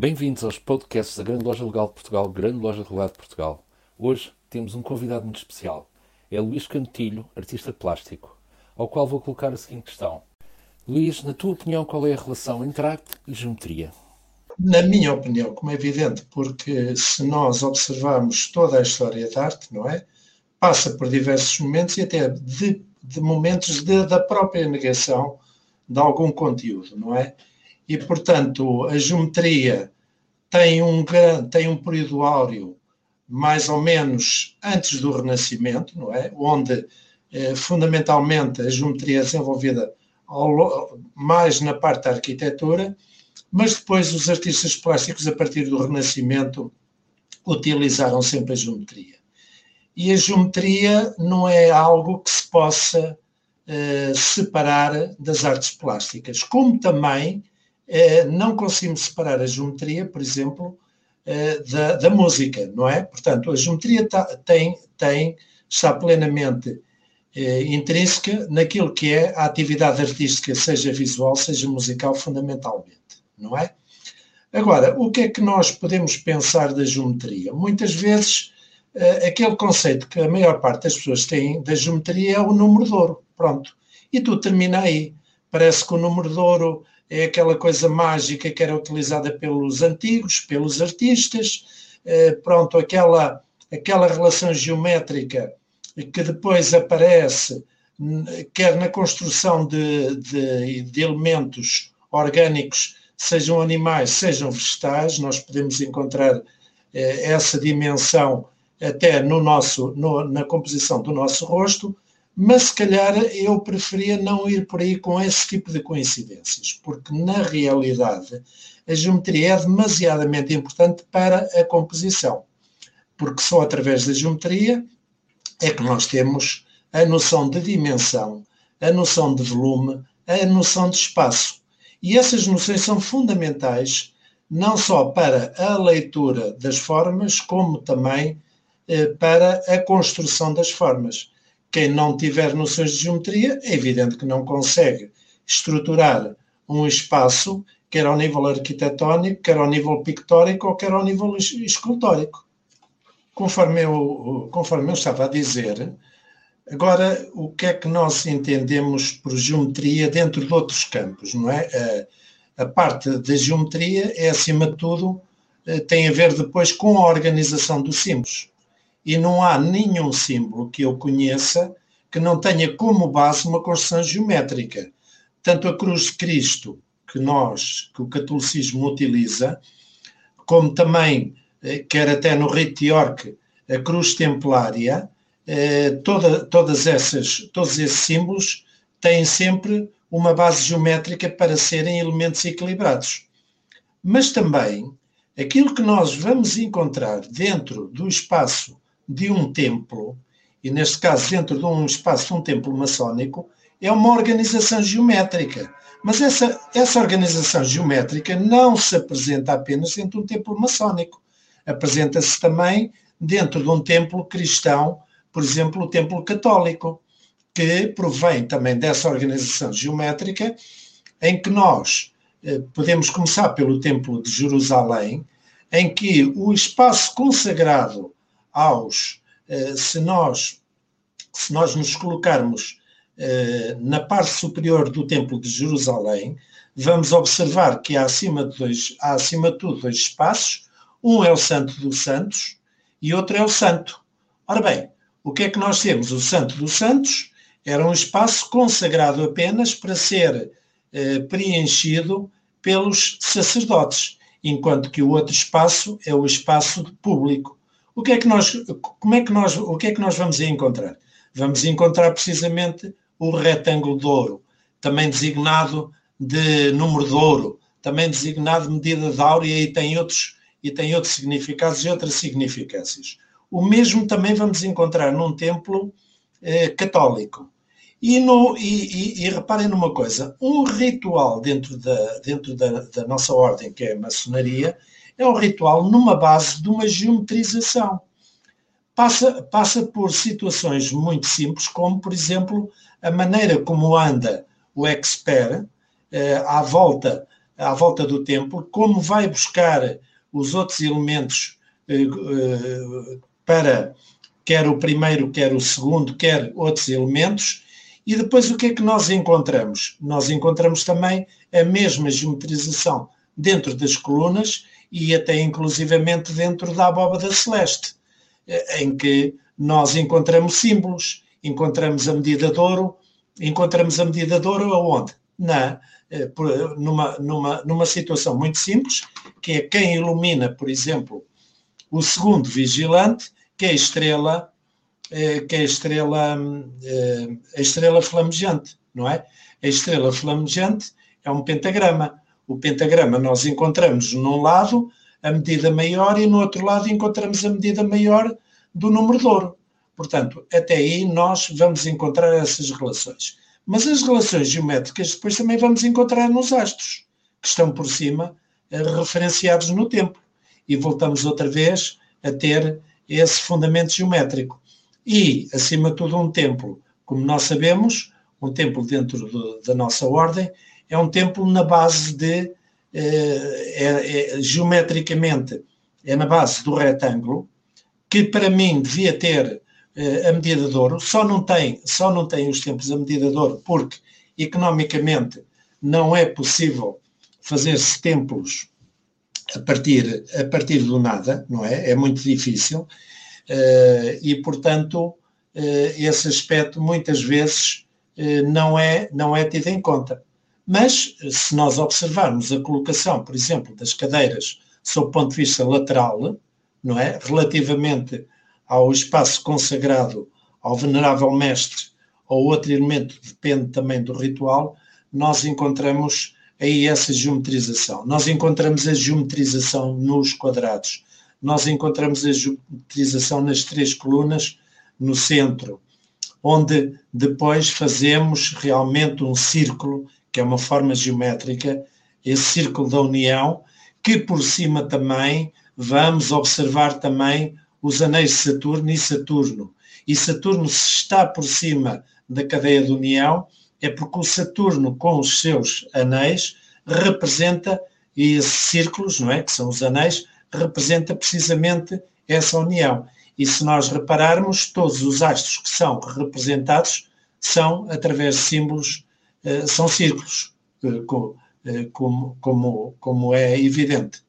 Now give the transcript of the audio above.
Bem-vindos aos podcasts da Grande Loja Legal de Portugal, Grande Loja Regulada de Portugal. Hoje temos um convidado muito especial. É Luís Cantilho, artista plástico, ao qual vou colocar a seguinte questão. Luís, na tua opinião, qual é a relação entre arte e geometria? Na minha opinião, como é evidente, porque se nós observarmos toda a história da arte, não é? Passa por diversos momentos e até de, de momentos de, da própria negação de algum conteúdo, não é? E, portanto, a geometria tem um, tem um período áureo mais ou menos antes do Renascimento, não é? Onde, eh, fundamentalmente, a geometria é desenvolvida ao, mais na parte da arquitetura, mas depois os artistas plásticos, a partir do Renascimento, utilizaram sempre a geometria. E a geometria não é algo que se possa eh, separar das artes plásticas, como também não conseguimos separar a geometria, por exemplo, eh, da, da, música, não é? Portanto, a geometria tá, tem, tem, está plenamente intrínseca naquilo que é a atividade artística, seja visual, seja musical, fundamentalmente, não é? Agora, o que é que nós podemos pensar da geometria? Muitas vezes, aquele conceito que a maior parte das pessoas tem da geometria é o número de ouro. Pronto. E tudo termina aí. Parece que o número de ouro é aquela coisa mágica que era utilizada pelos antigos, pelos artistas, eh, pronto, aquela, aquela relação geométrica que depois aparece, quer na construção de, de, de elementos orgânicos, sejam animais, sejam vegetais, nós podemos encontrar eh, essa dimensão até no nosso, no, na composição do nosso rosto, mas se calhar eu preferia não ir por aí com esse tipo de coincidências, porque na realidade a geometria é demasiadamente importante para a composição, porque só através da geometria é que nós temos a noção de dimensão, a noção de volume, a noção de espaço. E essas noções são fundamentais não só para a leitura das formas, como também eh, para a construção das formas quem não tiver noções de geometria, é evidente que não consegue estruturar um espaço, quer ao nível arquitetónico, quer ao nível pictórico ou quer ao nível escultórico. Conforme eu, conforme eu estava a dizer, agora o que é que nós entendemos por geometria dentro de outros campos, não é? A, a parte da geometria é, acima de tudo, eh, tem a ver depois com a organização dos símbolos e não há nenhum símbolo que eu conheça que não tenha como base uma construção geométrica. Tanto a cruz de Cristo, que nós, que o catolicismo utiliza, como também, eh, quer até no rito de York, a cruz templária, eh, toda, todas essas, todos esses símbolos têm sempre uma base geométrica para serem elementos equilibrados. Mas também aquilo que nós vamos encontrar dentro do espaço de um templo, e neste caso dentro de um espaço de um templo maçónico, é uma organização geométrica. Mas essa, essa organização geométrica não se apresenta apenas dentro de um templo maçónico. Apresenta-se também dentro de um templo cristão, por exemplo, o templo católico, que provém também dessa organização geométrica, em que nós eh, podemos começar pelo templo de Jerusalém, em que o espaço consagrado aos, eh, se nós, se nós nos colocarmos eh, na parte superior do Templo de Jerusalém, vamos observar que há acima de, dois, há acima de tudo dois espaços, um é o Santo dos Santos e outro é o Santo. Ora bem, o que é que nós temos? O Santo dos Santos era um espaço consagrado apenas para ser eh, preenchido pelos sacerdotes, enquanto que o outro espaço é o espaço público. O que é que nós, como é que nós, o que é que nós vamos encontrar? Vamos encontrar precisamente o retângulo de ouro, também designado de número de ouro, também designado de medida de áurea e tem outros e tem outros significados e outras significâncias. O mesmo também vamos encontrar num templo eh, católico. E, no, e, e, e, reparem numa coisa: um ritual dentro, da, dentro da, da nossa ordem, que é a maçonaria, é um ritual numa base de uma geometrização. Passa, passa por situações muito simples, como, por exemplo, a maneira como anda o expert eh, à volta à volta do templo, como vai buscar os outros elementos para quer o primeiro, quer o segundo, quer outros elementos, e depois o que é que nós encontramos? Nós encontramos também a mesma geometrização dentro das colunas e até inclusivamente dentro da abóbada celeste, eh, em que nós encontramos símbolos, encontramos a medida de ouro, encontramos a medida de ouro aonde? Na, eh, numa, numa, numa situação muito simples, que é quem ilumina, por exemplo, o segundo vigilante, que é a estrela, eh, que é a estrela, a estrela flamejante, não é? A estrela flamejante é um pentagrama. O pentagrama nós encontramos num lado a medida maior e no outro lado encontramos a medida maior do número de ouro. Portanto, até aí nós vamos encontrar essas relações. Mas as relações geométricas depois também vamos encontrar nos astros, que estão por cima eh, referenciados no tempo. E voltamos outra vez a ter esse fundamento geométrico. E, acima de tudo, um templo, como nós sabemos, um templo dentro de, da nossa ordem, é um templo na base de, eh, é, é, geometricamente, é na base do retângulo, que para mim devia ter eh, a medida de ouro, só não tem, só não tem os templos a medida de ouro, porque economicamente não é possível fazer-se templos a partir, a partir do nada, não é? É muito difícil. Uh, e, portanto, uh, esse aspecto muitas vezes uh, não, é, não é tido em conta. Mas, se nós observarmos a colocação, por exemplo, das cadeiras sob o ponto de vista lateral, não é? Relativamente ao espaço consagrado ao venerável mestre ou outro elemento, depende também do ritual, nós encontramos aí essa geometrização. Nós encontramos a geometrização nos quadrados, nós encontramos a geometrização nas três colunas no centro, onde depois fazemos realmente um círculo que é uma forma geométrica, esse círculo da união, que por cima também vamos observar também os anéis de Saturno e Saturno. E Saturno, se está por cima da cadeia de união, é porque o Saturno, com os seus anéis, representa, e esses círculos, não é? Que são os anéis, representa precisamente essa união. E se nós repararmos, todos os astros que são representados são através de símbolos são círculos, eh, eh, como, como, como é evidente.